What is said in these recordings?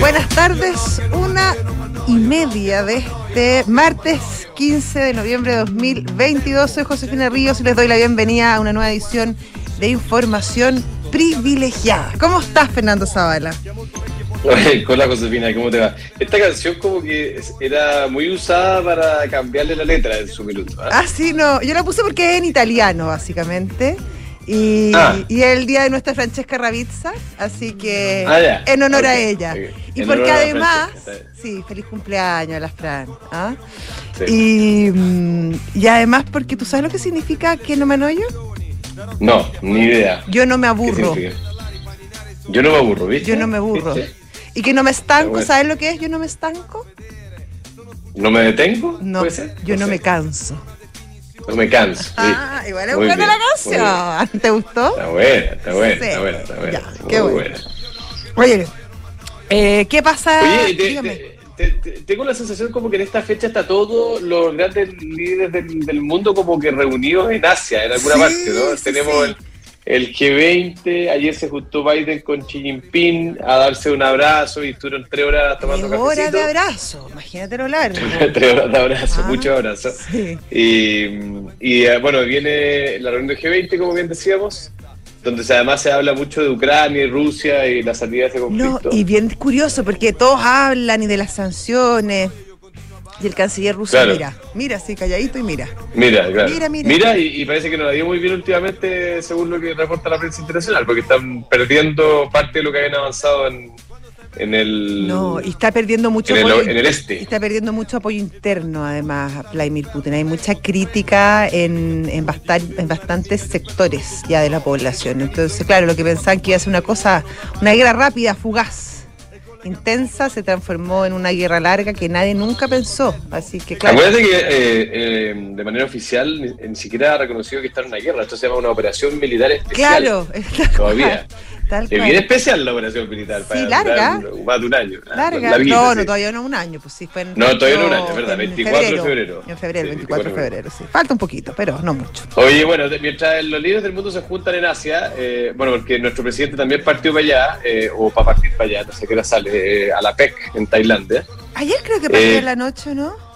Buenas tardes, una y media de este martes 15 de noviembre de 2022. Soy Josefina Ríos y les doy la bienvenida a una nueva edición de Información Privilegiada. ¿Cómo estás, Fernando Zavala? Hola Josefina, ¿cómo te va? Esta canción como que era muy usada para cambiarle la letra en su minuto. ¿ah? Ah, sí, no. Yo la puse porque es en italiano, básicamente. Y, Ah. y el día de nuestra Francesca Ravizza, así que Ah, en honor a ella. Y En porque además, sí, feliz cumpleaños a la Fran. ¿ah? Sí. Y, mm, y además porque tú sabes lo que significa que no me annoyo. No, ni idea. Yo no me ¿Qué aburro. Yo no me aburro, ¿viste? Yo no me aburro. ¿Viste? Y que no me estanco, Bueno. ¿sabes lo que es? Yo no me estanco. ¿No me detengo? No, yo no, sé. me canso. No me canso. Ah, igual es Muy buena la canción. ¿Te gustó? Está buena, está buena, Sí. está buena, está buena. Ya, qué buena. Oye, eh, ¿qué pasa? Oye, te- tengo la sensación como que en esta fecha está todos los grandes líderes del, del mundo como que reunidos en Asia, en alguna Sí, parte, ¿no? Tenemos. El, el G20, ayer se juntó Biden con Xi Jinping a darse un abrazo y estuvieron tres horas tomando Qué hora cafecito. de abrazo, imagínate lo largo. tres horas de abrazo, Ah, muchos abrazos. Sí. Y, y, eh, bueno, viene la reunión del G20, como bien decíamos, donde además se habla mucho de Ucrania y Rusia y la salida de ese No, conflicto. y bien curioso porque todos hablan y de las sanciones. Y el canciller ruso Claro. mira, mira así calladito y mira. Mira, claro. Mira, mira. y, y parece que no la dio muy bien últimamente, según lo que reporta la prensa internacional, porque están perdiendo parte de lo que habían avanzado en, en el. No, y está perdiendo mucho en el, apoyo. en el y este. Está perdiendo mucho apoyo interno, además, a Vladimir Putin. Hay mucha crítica en, en, bastan- en bastantes sectores ya de la población. Entonces, claro, lo que pensaban que iba a ser una cosa, una guerra rápida, fugaz, intensa, se transformó en una guerra larga que nadie nunca pensó. Así que, claro. Acuérdate que eh, eh, de manera oficial ni, ni siquiera ha reconocido que está en una guerra. Esto se llama una operación militar especial. Claro, Todavía. Tal Es cual. bien especial la operación militar. Sí, larga. durar Más de un año. Larga. Larguita, no, no, todavía no un año, pues sí, fue en No, todavía no un año, es verdad, 24 de febrero. En febrero, Sí, 24 de 24 de febrero, sí. Falta un poquito, pero no mucho. Oye, bueno, mientras los líderes del mundo se juntan en Asia, eh, bueno, porque nuestro presidente también partió para allá, eh, o para partir para allá, no sé qué hora sale, eh, a la PEC en Tailandia. Ayer creo que partió en la noche, ¿no?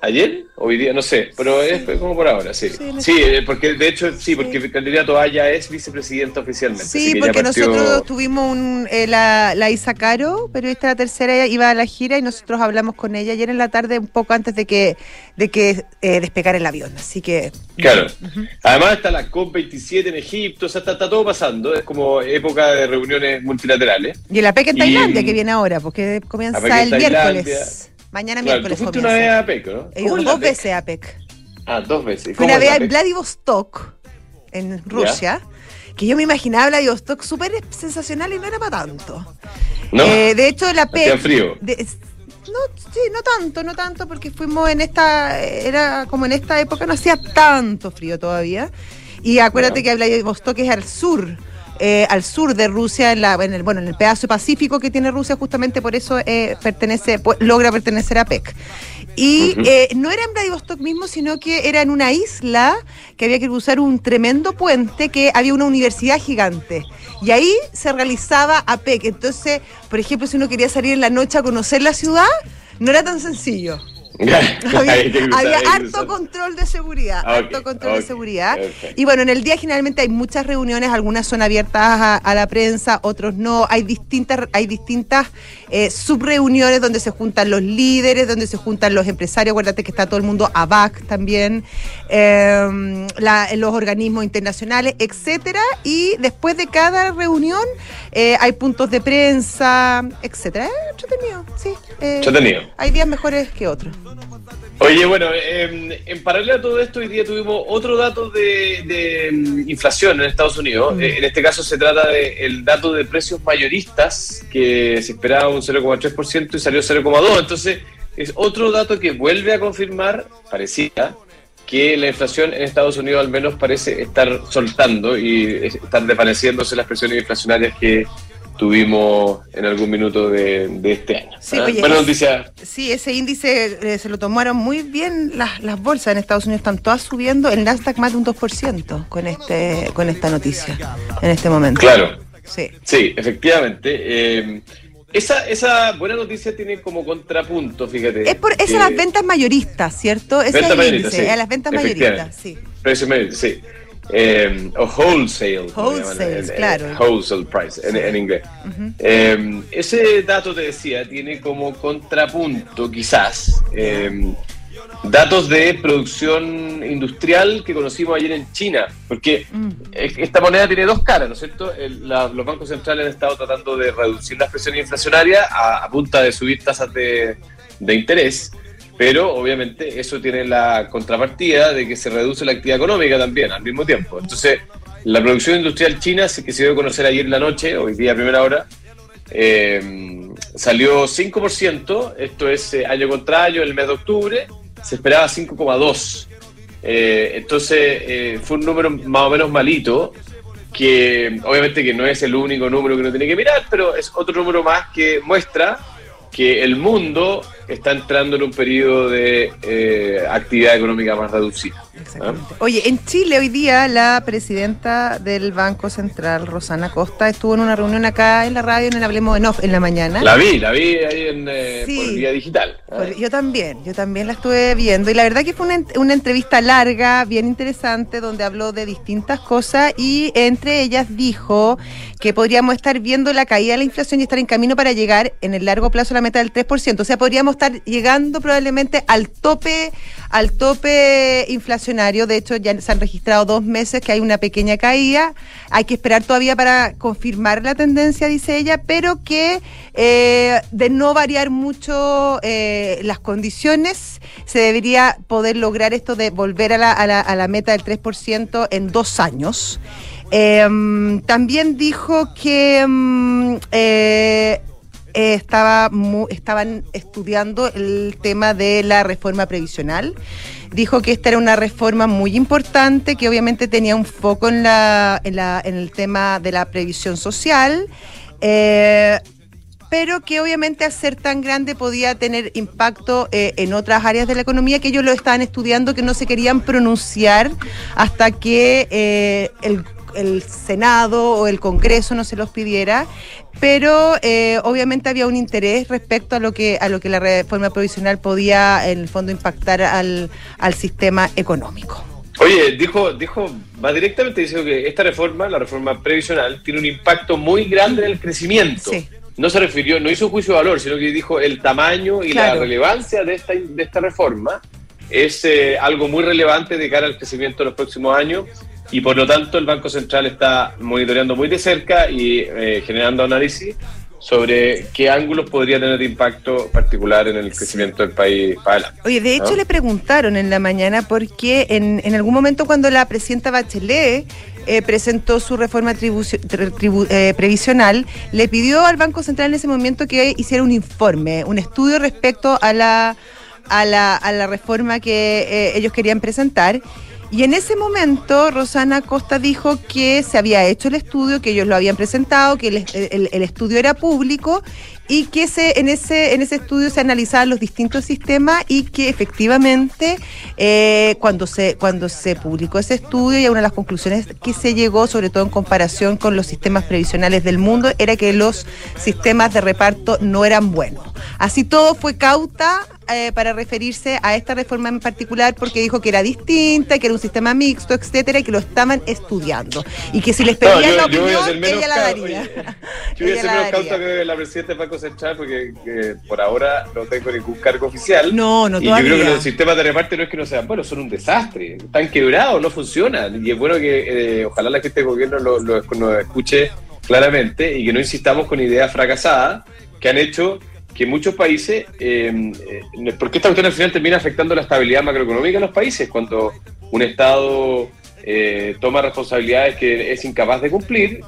¿Ayer? ¿Hoy día? No sé, pero es como por ahora, sí. Sí, Sí, eh, porque de hecho, sí, porque el candidato allá es vicepresidente oficialmente. Sí, porque partió- nosotros tuvimos un, eh, la, la Isa Caro, periodista de la tercera, ella iba a la gira y nosotros hablamos con ella ayer en la tarde, un poco antes de que, de que eh, despegara el avión. Así que. Claro. Además está la COP27 en Egipto, o sea, está, está todo pasando. Es como época de reuniones multilaterales. Y el APEC en Y- Tailandia, que viene ahora, porque comienza en el miércoles. Mañana Claro, tú miércoles fuiste una vez a PEC, ¿no? He ido ¿Cómo es dos veces a APEC. Ah, dos veces. Fui ¿Cómo una vez PEC? Vladivostok, en Rusia, que yo me imaginaba Vladivostok súper sensacional y no era para tanto. ¿No? Eh, de hecho, la PEC. frío. de- no, sí, no tanto, no tanto, porque fuimos en esta, era como en esta época, no hacía tanto frío todavía. Y acuérdate Ya. que Vladivostok es al sur, eh, al sur de Rusia, en, la, en el, bueno, en el pedazo pacífico que tiene Rusia, justamente por eso eh, pertenece, logra pertenecer a PEC. Y eh, no era en Vladivostok mismo, sino que era en una isla que había que cruzar un tremendo puente que había una universidad gigante. Y ahí se realizaba APEC. Entonces, por ejemplo, si uno quería salir en la noche a conocer la ciudad, no era tan sencillo. Había, había harto control de seguridad, Ah, ok, harto control de seguridad. Y bueno, en el día generalmente hay muchas reuniones, algunas son abiertas a, a la prensa, otros no. Hay distintas, hay distintas eh, subreuniones donde se juntan los líderes, donde se juntan los empresarios. Acuérdate que está todo el mundo ABAC también, eh, la- los organismos internacionales, etcétera. Y después de cada reunión eh, hay puntos de prensa, etcétera. Es entretenido, sí. eh, Entretenido. Hay días mejores que otros. Oye, bueno, eh, en paralelo a todo esto, hoy día tuvimos otro dato de, de, mm, inflación en Estados Unidos. Mm. Eh, en este caso se trata del dato de precios mayoristas, que se esperaba un 0,3% y salió 0,2%. Entonces, es otro dato que vuelve a confirmar, parecía, que la inflación en Estados Unidos al menos parece estar soltando y estar desvaneciéndose las presiones inflacionarias que tuvimos en algún minuto de, este año. Sí, ¿ah? Buena noticia. Sí, ese índice eh, se lo tomaron muy bien las, las bolsas en Estados Unidos, están todas subiendo, el Nasdaq más de un 2% con, este, con esta noticia en este momento. Claro. Sí, sí efectivamente. Eh, esa, esa buena noticia tiene como contrapunto, fíjate. Es por es a las ventas mayoristas, ¿cierto? Ese es el índice, a las ventas mayoristas, sí. Precios mayoristas, sí. Eh, o wholesale. Wholesale, claro. Wholesale price en, inglés. Eh, ese dato te decía, tiene como contrapunto quizás eh, datos de producción industrial que conocimos ayer en China, porque mm. esta moneda tiene dos caras, ¿no es cierto? los bancos centrales han estado tratando de reducir las presiones inflacionarias a, punta de subir tasas de, de interés pero obviamente eso tiene la contrapartida de que se reduce la actividad económica también al mismo tiempo. Entonces, la producción industrial china, que se dio a conocer ayer en la noche, hoy día primera hora, eh, salió 5%, esto es eh, año contra año, el mes de octubre, se esperaba 5,2%. Eh, entonces, fue un número más o menos malito, que obviamente que no es el único número que uno tiene que mirar, pero es otro número más que muestra que el mundo está entrando en un periodo de eh, actividad económica más reducida. Oye, en Chile hoy día la presidenta del Banco Central, Rosana Costa, estuvo en una reunión acá en la radio en el Hablemos de Off en la mañana. La vi, la vi ahí en, eh, por vía digital. yo también, yo también la estuve viendo y la verdad que fue una, una entrevista larga, bien interesante, donde habló de distintas cosas y entre ellas dijo que podríamos estar viendo la caída de la inflación y estar en camino para llegar en el largo plazo a la meta del 3%. O sea, podríamos estar llegando probablemente al tope, al tope inflacionario. De hecho, ya se han registrado dos meses que hay una pequeña caída. Hay que esperar todavía para confirmar la tendencia, dice ella, pero que eh, de no variar mucho eh, las condiciones, se debería poder lograr esto de volver a la, a la, a la meta del 3% en dos años. Em, también dijo que em, eh, eh, estaba estaban estudiando el tema de la reforma previsional. Dijo que esta era una reforma muy importante, que obviamente tenía un foco en, la, en, el tema de la previsión social. Eh, pero que obviamente al ser tan grande podía tener impacto en otras áreas de la economía que ellos lo estaban estudiando, que no se querían pronunciar hasta que el el Senado o el Congreso no se los pidiera, pero eh, obviamente había un interés respecto a lo que a lo que la reforma provisional podía en el fondo impactar al, al sistema económico. Oye, dijo, dijo, va directamente diciendo que esta reforma, la reforma previsional, tiene un impacto muy grande en el crecimiento. No se refirió, no hizo un juicio de valor, sino que dijo el tamaño y la relevancia de esta, de esta reforma es eh, algo muy relevante de cara al crecimiento de los próximos años y por lo tanto el Banco Central está monitoreando muy de cerca y eh, generando análisis sobre qué ángulos podría tener impacto particular en el crecimiento del país para Oye, de hecho le preguntaron en la mañana porque en, en algún momento cuando la presidenta Bachelet eh, presentó su reforma eh, previsional, le pidió al Banco Central en ese momento que hiciera un informe, un estudio respecto a la, a la, a la reforma que ellos querían presentar. Y en ese momento Rosana Costa dijo que se había hecho el estudio, que ellos lo habían presentado, que el, estudio era público y que se, en, ese, en ese estudio se analizaban los distintos sistemas y que efectivamente eh, cuando, se, cuando se publicó ese estudio y una de las conclusiones que se llegó, sobre todo en comparación con los sistemas previsionales del mundo, era que los sistemas de reparto no eran buenos. Así todo fue cauta eh, para referirse a esta reforma en particular porque dijo que era distinta, que era un sistema mixto, etcétera, y que lo estaban estudiando. Y que si les pedían la opinión, ella la daría. yo voy a ser menos cauta que la presidenta de Banco Central porque por ahora no tengo ningún cargo oficial. No, no, Y yo creo que los sistemas de reparto no es que no sean buenos, son un desastre. Están quebrados, no funcionan. Y es bueno que eh, ojalá la gente del gobierno lo, lo escuche claramente y que no insistamos con ideas fracasadas que han hecho que muchos países, eh, eh, porque esta cuestión al final termina afectando la estabilidad macroeconómica de los países, cuando un Estado eh, toma responsabilidades que es incapaz de cumplir,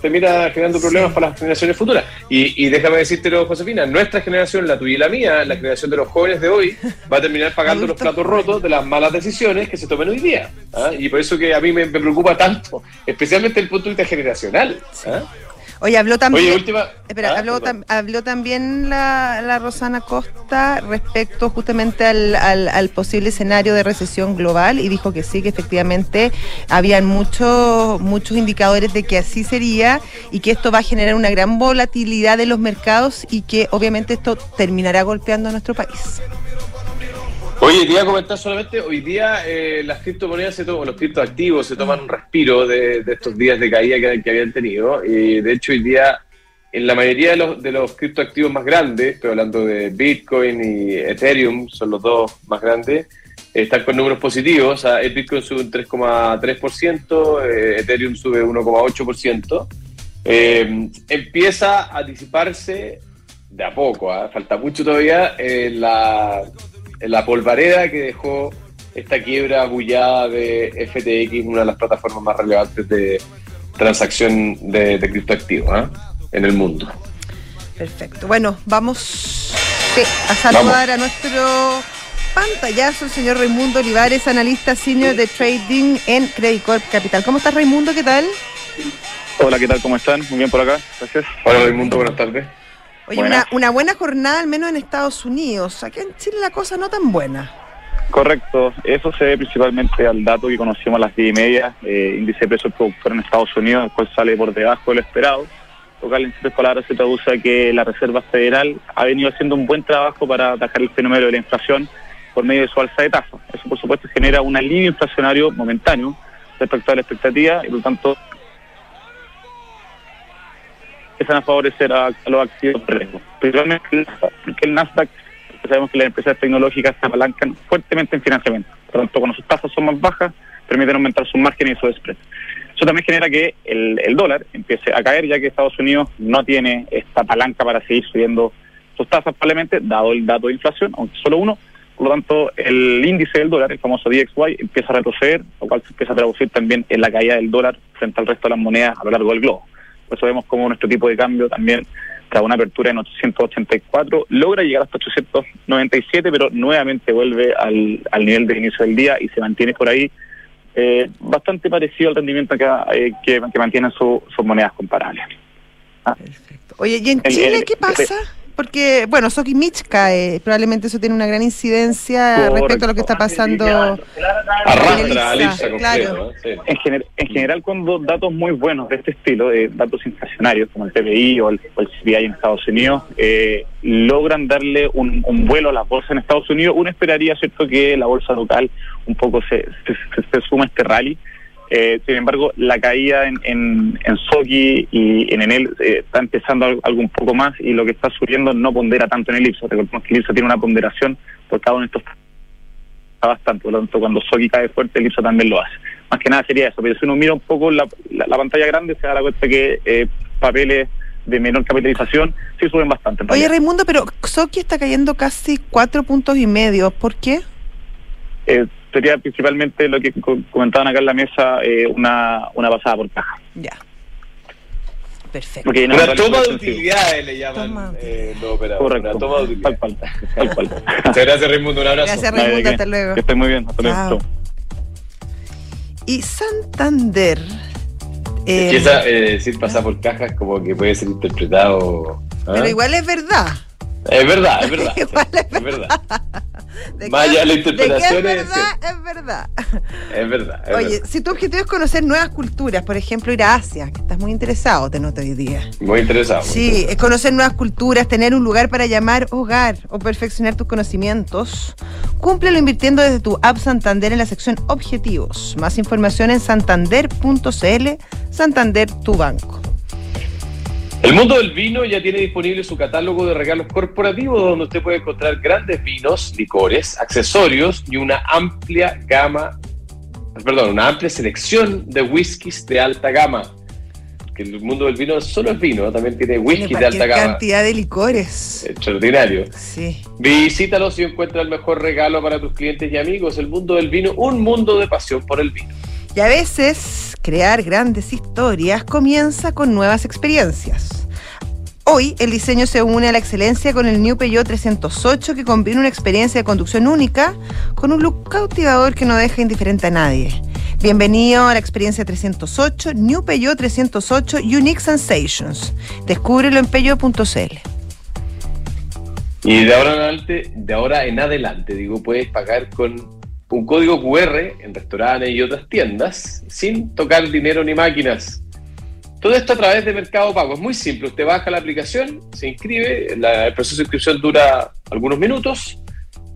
termina generando problemas para las generaciones futuras. Y, y déjame decírtelo, Josefina, nuestra generación, la tuya y la mía, la generación de los jóvenes de hoy, va a terminar pagando los platos rotos de las malas decisiones que se tomen hoy día. ¿ah? Y por eso que a mí me, preocupa tanto, especialmente el punto de vista generacional. ¿ah? Oye, habló también. Oye, última. Espera, Ah, habló, perdón. tam- habló también la, la Rosana Costa respecto justamente al, al- al posible escenario de recesión global y dijo que sí, que efectivamente habían muchos muchos indicadores de que así sería y que esto va a generar una gran volatilidad de los mercados y que obviamente esto terminará golpeando a nuestro país. Oye, quería comentar solamente, hoy día eh, las criptomonedas se toman, los criptoactivos se toman un respiro de, de estos días de caída que, que habían tenido. Y de hecho, hoy día, en la mayoría de los, de los criptoactivos más grandes, estoy hablando de Bitcoin y Ethereum, son los dos más grandes, eh, están con números positivos. O sea, el Bitcoin sube un 3,3%, eh, Ethereum sube 1,8%. Eh, empieza a disiparse de a poco, ¿ah? falta mucho todavía eh, la, la polvareda que dejó esta quiebra bullada de FTX, una de las plataformas más relevantes de transacción de, de criptoactivos ¿ah? en el mundo. Perfecto. Bueno, vamos sí, a saludar a nuestro pantallazo, el señor Raimundo Olivares, analista senior de trading en Credit Corp Capital. ¿Cómo estás, Raimundo? ¿Qué tal? Hola, ¿qué tal? ¿Cómo están? Muy bien por acá, gracias. Hola, Raimundo, buenas tardes. Oye, una, una buena jornada, al menos en Estados Unidos. Acá en Chile la cosa no tan buena. Correcto, eso se debe principalmente al dato que conocimos a las 10 y media, eh, índice de precios productor en Estados Unidos, el cual sale por debajo de lo esperado. Lo cual en simples palabras se traduce a que la Reserva Federal ha venido haciendo un buen trabajo para atajar el fenómeno de la inflación por medio de su alza de tasas. Eso, por supuesto, genera un alivio inflacionario momentáneo respecto a la expectativa y, por lo tanto, empiezan a favorecer a, los activos de riesgo. Principalmente el Nasdaq, porque el Nasdaq, sabemos que las empresas tecnológicas se apalancan fuertemente en financiamiento. Por lo tanto, cuando sus tasas son más bajas, permiten aumentar sus márgenes y sus spreads. Eso también genera que el, el dólar empiece a caer, ya que Estados Unidos no tiene esta palanca para seguir subiendo sus tasas, probablemente, dado el dato de inflación, aunque solo uno. Por lo tanto, el índice del dólar, el famoso DXY, empieza a retroceder, lo cual se empieza a traducir también en la caída del dólar frente al resto de las monedas a lo largo del globo. Por eso vemos como nuestro tipo de cambio también, tras una apertura en 884, logra llegar hasta 897, pero nuevamente vuelve al, al nivel del inicio del día y se mantiene por ahí eh, bastante parecido al rendimiento que, eh, que, que mantienen su- sus monedas comparables. Perfecto. Oye, ¿y en El- Chile el- qué pasa? Porque, bueno, Soki Mitch cae, probablemente eso tiene una gran incidencia respecto a lo que está pasando. Arrastra IPSA claro. ¿no? Sí. En, gener- en general, cuando datos muy buenos de este estilo, de datos inflacionarios como el PPI o el, o el CPI en Estados Unidos, eh, logran darle un, un vuelo a las bolsas en Estados Unidos, uno esperaría, ¿cierto?, que la bolsa local un poco se, se, se- se suma a este rally. Eh, sin embargo, la caída en, en, en Soki y en Enel eh, está empezando algo, algo un poco más y lo que está subiendo no pondera tanto en el IPSA. Recordemos que el IPSA tiene una ponderación por cada uno de estos bastante, por lo tanto cuando Soki cae fuerte el IPSA también lo hace. Más que nada sería eso, pero si uno mira un poco la, la, la pantalla grande se da cuenta que eh, papeles de menor capitalización sí suben bastante. Oye. Raimundo, pero Soki está cayendo casi cuatro puntos y medio. ¿Por qué? Eh, sería principalmente lo que co- comentaban acá en la mesa, eh, una, una pasada por caja. Ya. Perfecto. No Una toma de utilidades le llaman eh, los operadores. Correcto, Una toma de tal utilidades. tal cual. Muchas gracias, Raimundo. Un abrazo. Gracias, Raimundo. Hasta luego. Que estés muy bien, hasta luego. Y Santander. Es eh, que esa, eh, decir pasar por cajas como que puede ser interpretado. ¿ah? pero igual es verdad. Es verdad, es verdad. Igual es es verdad. De que- Vaya, la de que interpretación es verdad, es verdad. Es verdad. es Oye, verdad. si tu objetivo es conocer nuevas culturas, por ejemplo, ir a Asia, que estás muy interesado, te noto hoy día. Muy interesado. muy Sí, interesado. es conocer nuevas culturas, tener un lugar para llamar hogar o perfeccionar tus conocimientos. Cúmplelo invirtiendo desde tu app Santander en la sección Objetivos. Más información en santander.cl. Santander, tu banco. El mundo del vino ya tiene disponible su catálogo de regalos corporativos donde usted puede encontrar grandes vinos, licores, accesorios y una amplia gama, perdón, una amplia selección de whiskies de alta gama. Que el mundo del vino solo es vino, ¿no? también tiene whisky Tiene de alta gama. cantidad de licores. Extraordinario. Sí. Visítalos y encuentra el mejor regalo para tus clientes y amigos. El mundo del vino, un mundo de pasión por el vino. Y a veces crear grandes historias comienza con nuevas experiencias. Hoy el diseño se une a la excelencia con el New Peugeot 308 que combina una experiencia de conducción única con un look cautivador que no deja indiferente a nadie. Bienvenido a la experiencia 308, New Peugeot 308 Unique Sensations. Descúbrelo en peugeot.cl. Y de ahora en adelante, de ahora en adelante, digo, puedes pagar con un código QR en restaurantes y otras tiendas sin tocar dinero ni máquinas. Todo esto a través de Mercado Pago. Es muy simple. Usted baja la aplicación, se inscribe, la- el proceso de inscripción dura algunos minutos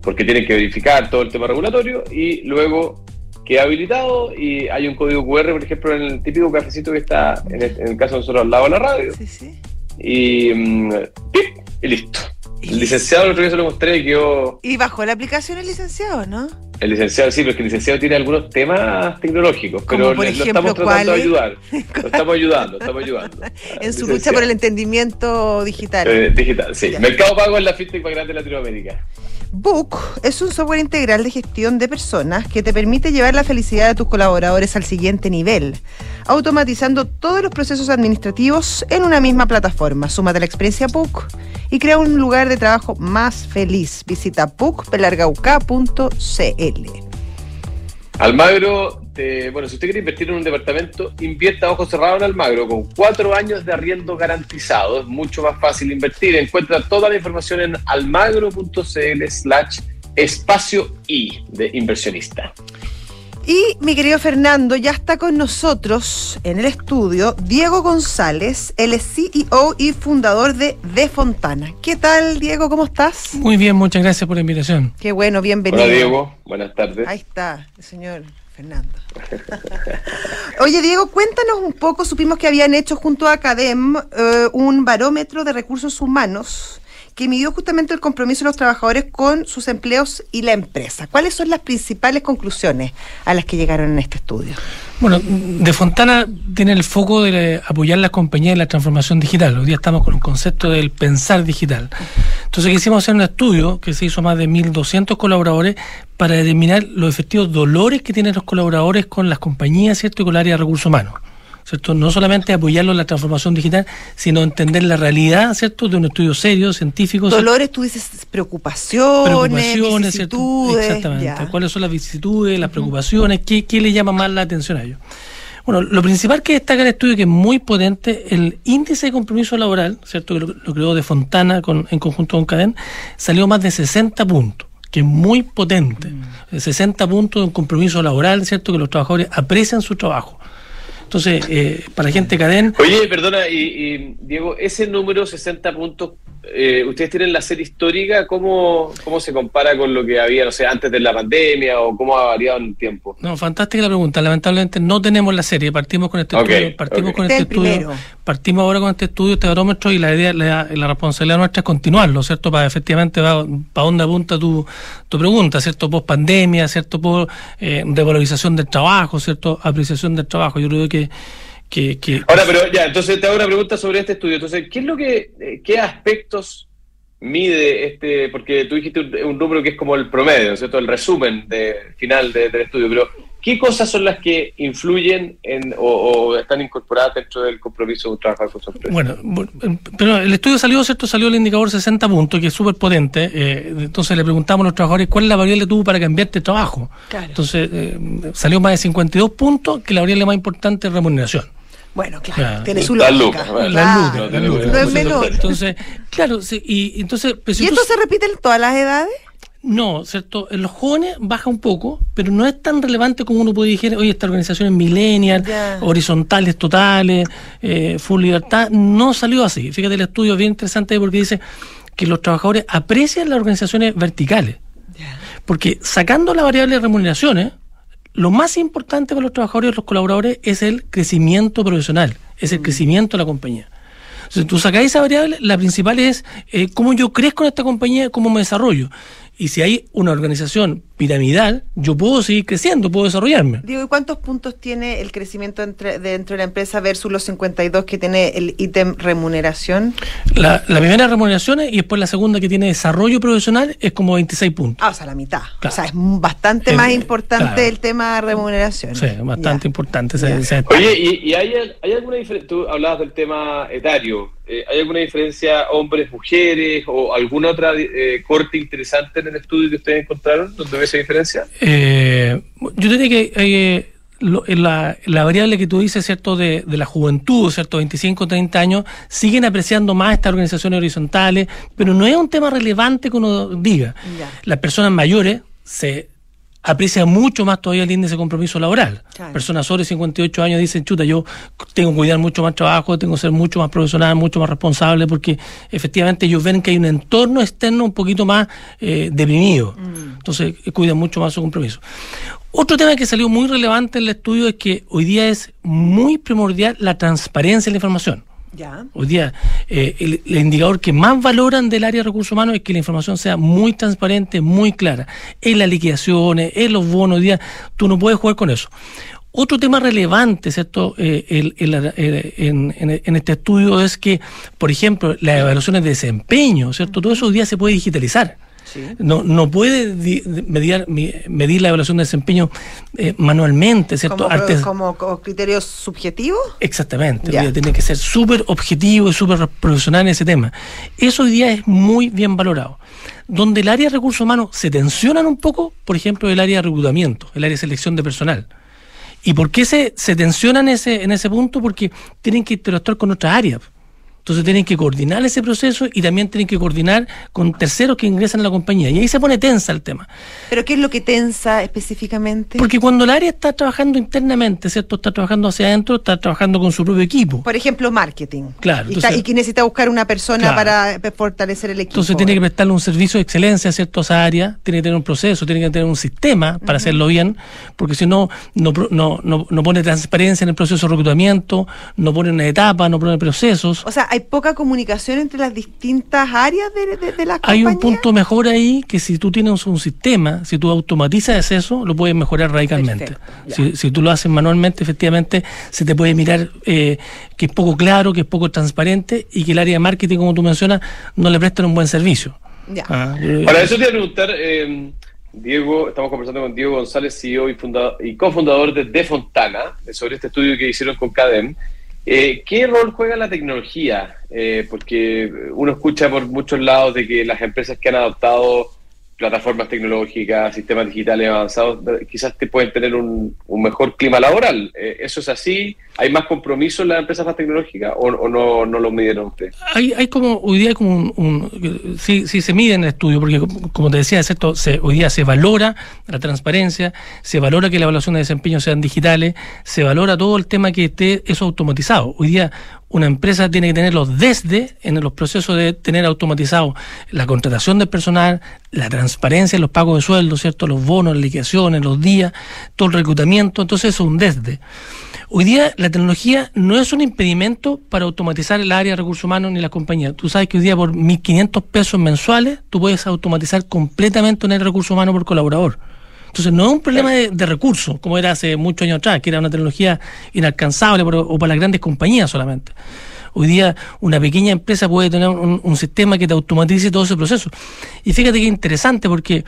porque tienen que verificar todo el tema regulatorio y luego queda habilitado y hay un código QR, por ejemplo, en el típico cafecito que está, en el, en el caso de nosotros, al lado de la radio. Sí, sí. Y, mm, ¡pip! y listo. El licenciado el otro día se lo mostré y quedó... Y bajó la aplicación el licenciado, ¿no? El licenciado, sí, pero es que el licenciado tiene algunos temas tecnológicos, pero por le- lo ejemplo, estamos tratando de ayudar. Lo estamos ayudando, estamos ayudando. En su lucha por el entendimiento digital. Eh, digital, sí. Ya. Mercado Pago es la fintech más grande de Latinoamérica. Book es un software integral de gestión de personas que te permite llevar la felicidad de tus colaboradores al siguiente nivel, automatizando todos los procesos administrativos en una misma plataforma. Súmate a la experiencia Book y crea un lugar de trabajo más feliz. Visita bookpelargauca.cl. Almagro, te- bueno, si usted quiere invertir en un departamento, invierta a ojos cerrados en Almagro, con cuatro años de arriendo garantizado. Es mucho más fácil invertir. Encuentra toda la información en almagro.cl slash espacio I de inversionista. Y mi querido Fernando, ya está con nosotros en el estudio Diego González, el CEO y fundador de De Fontana. ¿Qué tal, Diego? ¿Cómo estás? Muy bien, muchas gracias por la invitación. Qué bueno, bienvenido. Hola Diego, buenas tardes. Ahí está, el señor Fernando. Oye, Diego, cuéntanos un poco. Supimos que habían hecho junto a Academ eh, un barómetro de recursos humanos que midió justamente el compromiso de los trabajadores con sus empleos y la empresa. ¿Cuáles son las principales conclusiones a las que llegaron en este estudio? Bueno, De Fontana tiene el foco de apoyar las compañías en la transformación digital. Hoy día estamos con un concepto del pensar digital. Entonces quisimos hacer un estudio que se hizo más de 1.200 colaboradores para determinar los efectivos dolores que tienen los colaboradores con las compañías ¿cierto? y con el área de recursos humanos. ¿Cierto? No solamente apoyarlos en la transformación digital, sino entender la realidad ¿cierto? de un estudio serio, científico. ¿cierto? Dolores, tú dices preocupaciones, preocupaciones, ¿cierto? Exactamente. ya. ¿Cuáles son las vicisitudes, las preocupaciones? ¿Qué, qué le llama más la atención a ellos? Bueno, lo principal que destaca el estudio, que es muy potente, el índice de compromiso laboral, ¿cierto? Que lo, lo creó de Fontana con, en conjunto con Cadén, salió más de 60 puntos, que es muy potente. Mm. 60 puntos de un compromiso laboral, ¿cierto? Que los trabajadores aprecian su trabajo. Entonces, eh, para gente Cadén, Oye, perdona, y, y, Diego, ese número 60 puntos, eh, ustedes tienen la serie histórica, ¿cómo, ¿cómo se compara con lo que había, no sé, antes de la pandemia o cómo ha variado en el tiempo? No, fantástica la pregunta. Lamentablemente no tenemos la serie. Partimos con este estudio. Partimos con Este este es estudio. primero. Partimos ahora con este estudio, este barómetro, y la idea, la, la responsabilidad nuestra es continuarlo, ¿cierto? Para efectivamente para dónde apunta tu, tu pregunta, ¿cierto? Post pandemia, ¿cierto? Por eh, revalorización del trabajo, ¿cierto? Apreciación del trabajo. Yo creo que, que, que Ahora, pero ya, entonces te hago una pregunta sobre este estudio. Entonces, ¿qué es lo que, eh, qué aspectos mide este, porque tú dijiste un, un número que es como el promedio, ¿no es ¿cierto? El resumen de, final de- del estudio, pero ¿qué cosas son las que influyen en, o, o están incorporadas dentro del compromiso de un trabajador con su empresa? Bueno, eh, pero el estudio salió, ¿cierto? Salió el indicador 60 puntos, que es súper potente. eh, entonces le preguntamos a los trabajadores cuál es la variable que tuvo para cambiarte de trabajo. Claro. Entonces eh, salió más de 52 puntos, que la variable más importante es remuneración. Bueno, claro, Claro. tiene su Las lógica. lucas, Claro. No es Entonces, menor. Entonces, claro, sí, y entonces... si ¿Y tú- esto se repite en todas las edades? No, ¿cierto? En los jóvenes baja un poco, pero no es tan relevante como uno puede decir, oye, esta organización es millennial, horizontales totales, eh, full libertad. No salió así. Fíjate, el estudio es bien interesante porque dice que los trabajadores aprecian las organizaciones verticales. Porque sacando la variable de remuneraciones, lo más importante para los trabajadores y los colaboradores es el crecimiento profesional, es el crecimiento de la compañía. Si tú sacas esa variable, la principal es eh, cómo yo crezco en esta compañía, cómo me desarrollo. Y si hay una organización piramidal, yo puedo seguir creciendo, puedo desarrollarme. Digo, ¿y cuántos puntos tiene el crecimiento entre, dentro de la empresa versus los 52 que tiene el ítem remuneración? La, la primera remuneraciones y después la segunda que tiene desarrollo profesional es como 26 puntos. Ah, o sea, la mitad. Claro. O sea, es bastante Eh, más importante claro. el tema de remuneración. Sí, bastante Ya. importante. ese- Oye, ¿y, y hay, hay alguna diferencia? Tú hablabas del tema etario. Eh, ¿Hay alguna diferencia hombres, mujeres o alguna otra eh, corte interesante en el estudio que ustedes encontraron donde ve esa diferencia? Eh, yo diría que eh, lo- la, la variable que tú dices, ¿cierto?, de, de la juventud, ¿cierto?, 25, 30 años, siguen apreciando más estas organizaciones horizontales, pero no es un tema relevante que uno diga. Ya. Las personas mayores se aprecia mucho más todavía el índice de compromiso laboral. Claro. Personas sobre 58 años dicen, chuta, yo tengo que cuidar mucho más trabajo, tengo que ser mucho más profesional, mucho más responsable, porque efectivamente ellos ven que hay un entorno externo un poquito más eh, deprimido. Entonces, eh, cuidan mucho más su compromiso. Otro tema que salió muy relevante en el estudio es que hoy día es muy primordial la transparencia en la información. Ya. Hoy día, eh, el, el indicador que más valoran del área de recursos humanos es que la información sea muy transparente, muy clara. En las liquidaciones, en los bonos, hoy día tú no puedes jugar con eso. Otro tema relevante, ¿cierto?, Eh, el- el- la- eh, en este estudio es que, por ejemplo, las evaluaciones de desempeño, ¿cierto?, todo eso hoy día se puede digitalizar. No, no puede di- medir, medir la evaluación de desempeño eh, manualmente, ¿cierto? Como, Artes- como, criterios subjetivos. Exactamente, Ya. tiene que ser súper objetivo y súper profesional en ese tema. Eso hoy día es muy bien valorado. Donde el área de recursos humanos se tensionan un poco, por ejemplo, el área de reclutamiento, el área de selección de personal. ¿Y por qué se, se tensionan ese, en ese punto? Porque tienen que interactuar con otras áreas. Entonces tienen que coordinar ese proceso y también tienen que coordinar con terceros que ingresan a la compañía. Y ahí se pone tensa el tema. ¿Pero qué es lo que tensa específicamente? Porque cuando el área está trabajando internamente, ¿cierto? Está trabajando hacia adentro, está trabajando con su propio equipo. Por ejemplo, marketing. Claro, Y, está- y que necesita buscar una persona Claro. para eh, fortalecer el equipo. Entonces tiene que prestarle un servicio de excelencia a ciertas áreas, tiene que tener un proceso, tiene que tener un sistema para hacerlo bien, porque si no, no, no, no pone transparencia en el proceso de reclutamiento, no pone una etapa, no pone procesos. O sea, hay poca comunicación entre las distintas áreas de, de, de las Hay un punto mejor ahí que si tú tienes un sistema, si tú automatizas eso, lo puedes mejorar radicalmente. Si, si tú lo haces manualmente, efectivamente, se te puede mirar eh, que es poco claro, que es poco transparente y que el área de marketing, como tú mencionas, no le prestan un buen servicio. Ya. Ah, eh, Para eso te iba a preguntar, eh, Diego, estamos conversando con Diego González, CEO y, fundador, y cofundador de De Fontana, sobre este estudio que hicieron con CADEM. Eh, ¿Qué rol juega la tecnología? Eh, porque uno escucha por muchos lados de que las empresas que han adoptado plataformas tecnológicas, sistemas digitales avanzados, quizás te pueden tener un, un mejor clima laboral. Eh, ¿Eso es así? ¿Hay más compromiso en las empresas más tecnológicas o, o no, no lo midieron ustedes? Hay, hay como, hoy día hay como un, un- sí, sí se mide en el estudio, porque como te decía, ¿cierto? Se, hoy día se valora la transparencia, se valora que la evaluación de desempeño sean digitales, se valora todo el tema que esté eso automatizado. Hoy día una empresa tiene que tenerlo desde en los procesos de tener automatizado la contratación del personal, la transparencia en los pagos de sueldo, ¿cierto? Los bonos, las liquidaciones, los días, todo el reclutamiento, entonces eso es un desde. Hoy día la tecnología no es un impedimento para automatizar el área de recursos humanos ni la compañía. Tú sabes que hoy día por 1.500 pesos mensuales tú puedes automatizar completamente un área de recursos humanos por colaborador. Entonces no es un problema de, de recursos, como era hace muchos años atrás, que era una tecnología inalcanzable por- o para las grandes compañías solamente. Hoy día una pequeña empresa puede tener un, un sistema que te automatice todo ese proceso. Y fíjate que es interesante porque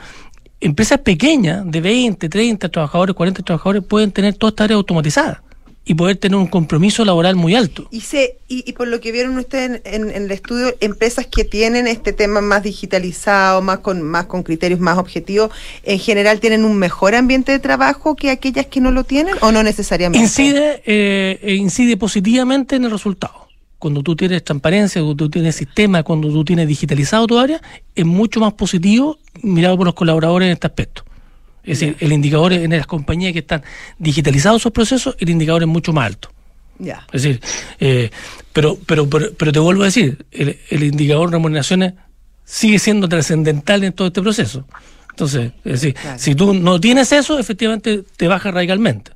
empresas pequeñas de 20, 30 trabajadores, 40 trabajadores pueden tener toda esta área automatizada y poder tener un compromiso laboral muy alto. Y, se, y, y por lo que vieron ustedes en, en- en el estudio, empresas que tienen este tema más digitalizado, más con, más con criterios más objetivos, en general tienen un mejor ambiente de trabajo que aquellas que no lo tienen o no necesariamente. Incide, eh, eh, incide positivamente en el resultado. Cuando tú tienes transparencia, cuando tú tienes sistema, cuando tú tienes digitalizado tu área, es mucho más positivo mirado por los colaboradores en este aspecto. Es decir, el indicador en las compañías que están digitalizados esos procesos, el indicador es mucho más alto. Ya. Es decir, eh, pero, pero, pero, pero te vuelvo a decir, el, el indicador de remuneraciones sigue siendo trascendental en todo este proceso. Entonces, es decir, Claro. si tú no tienes eso, efectivamente te baja radicalmente.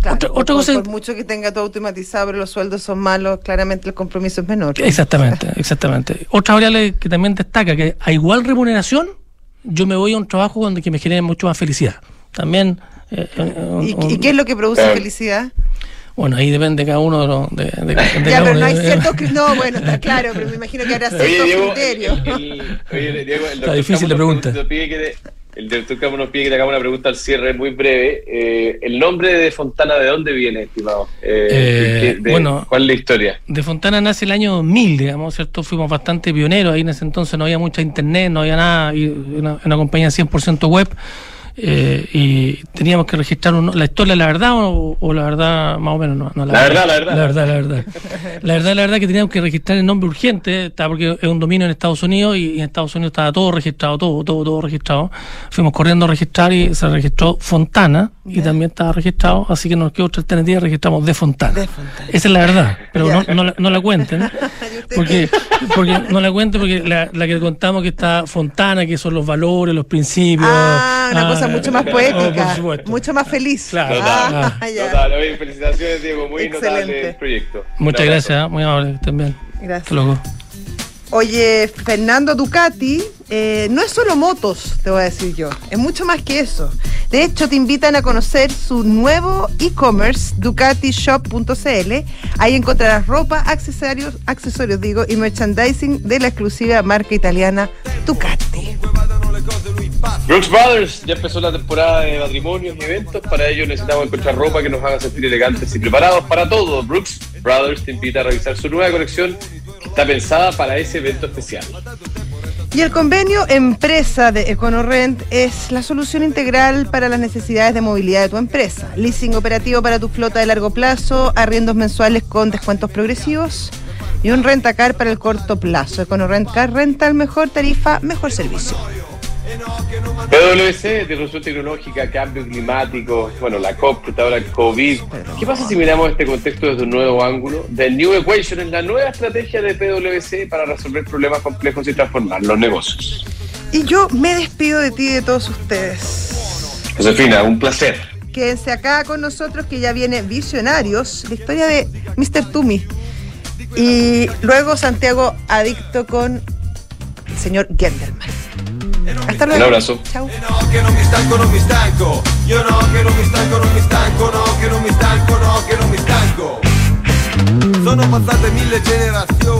Claro, Otra- por, otra por- cosa- por mucho que tenga todo automatizado, pero los sueldos son malos, claramente el compromiso es menor. Exactamente, exactamente. Otra variable que también destaca que a igual remuneración, yo me voy a un trabajo donde que me genere mucho más felicidad. También. eh, un- ¿Y, un- y qué es lo que produce Claro. felicidad? Bueno, ahí depende cada uno de los. De, de- de Ya, cada pero uno. no hay Eh, ciertos cri- No, bueno, está claro, pero me imagino que habrá Oye, ciertos Diego, el, criterios. el- oye, Diego, el Está difícil la pregunta. nos pide que te- el doctor Campos nos pide que te hagamos una pregunta al cierre muy breve. Eh, ¿El nombre de Fontana de dónde viene, estimado? Eh, Eh, ¿qué- de- bueno. ¿Cuál es la historia? De Fontana nace el año 2000, digamos, ¿cierto? Fuimos bastante pioneros, ahí en ese entonces no había mucha internet, no había nada, y una, una compañía 100% web. Eh, y teníamos que registrar un- la historia, la verdad o, o la verdad más o menos. No, no, La verdad, la verdad. La verdad, la verdad. La verdad, la verdad que teníamos que registrar el nombre urgente, está porque es un dominio en Estados Unidos y en Estados Unidos estaba todo registrado, todo, todo, todo registrado. Fuimos corriendo a registrar y se registró Fontana y también estaba registrado, así que nos quedó otra alternativa y registramos de Fontana. De Fontana. Esa es la verdad, pero no, no, la, no la cuenten. Porque, porque no la cuenten porque la, la que contamos que está Fontana, que son los valores, los principios. Ah, una cosa mucho más oh, poética, mucho más feliz. Claro. Ah, Total, ya. Total, oye, felicitaciones, Diego. Muy Excelente. notable el proyecto. Muchas gracias, muy amable también. Gracias. Hasta luego. Oye, Fernando Ducati, eh, no es solo motos, te voy a decir yo, es mucho más que eso. De hecho, te invitan a conocer su nuevo e-commerce, ducatishop.cl. Ahí encontrarás ropa, accesorios, accesorios digo, y merchandising de la exclusiva marca italiana Ducati. Brooks Brothers, ya empezó la temporada de matrimonios y eventos. Para ello necesitamos encontrar ropa que nos haga sentir elegantes y preparados para todo. Brooks Brothers te invita a revisar su nueva colección que está pensada para ese evento especial. Y el convenio empresa de EconoRent es la solución integral para las necesidades de movilidad de tu empresa. Leasing operativo para tu flota de largo plazo, arriendos mensuales con descuentos progresivos y un rentacar para el corto plazo. EconoRent Car Rental, mejor tarifa, mejor servicio. PwC, disrupción tecnológica, cambio climático, bueno, la COP, que está ahora COVID. ¿Qué pasa si miramos este contexto desde un nuevo ángulo? The New Equation es la nueva estrategia de PwC para resolver problemas complejos y transformar los negocios. Y yo me despido de ti y de todos ustedes. Josefina, un placer. Quédense acá con nosotros que ya viene Visionarios, la historia de Mr. Tumi. Y luego Santiago adicto con el señor Gendelman. Hasta luego. Un abrazo. Chau. No, che non mi stanco, non mi stanco. Io no, che non mi stanco, non mi stanco, no, che non mi stanco, no, che non mi stanco. Sono passate mille generazioni.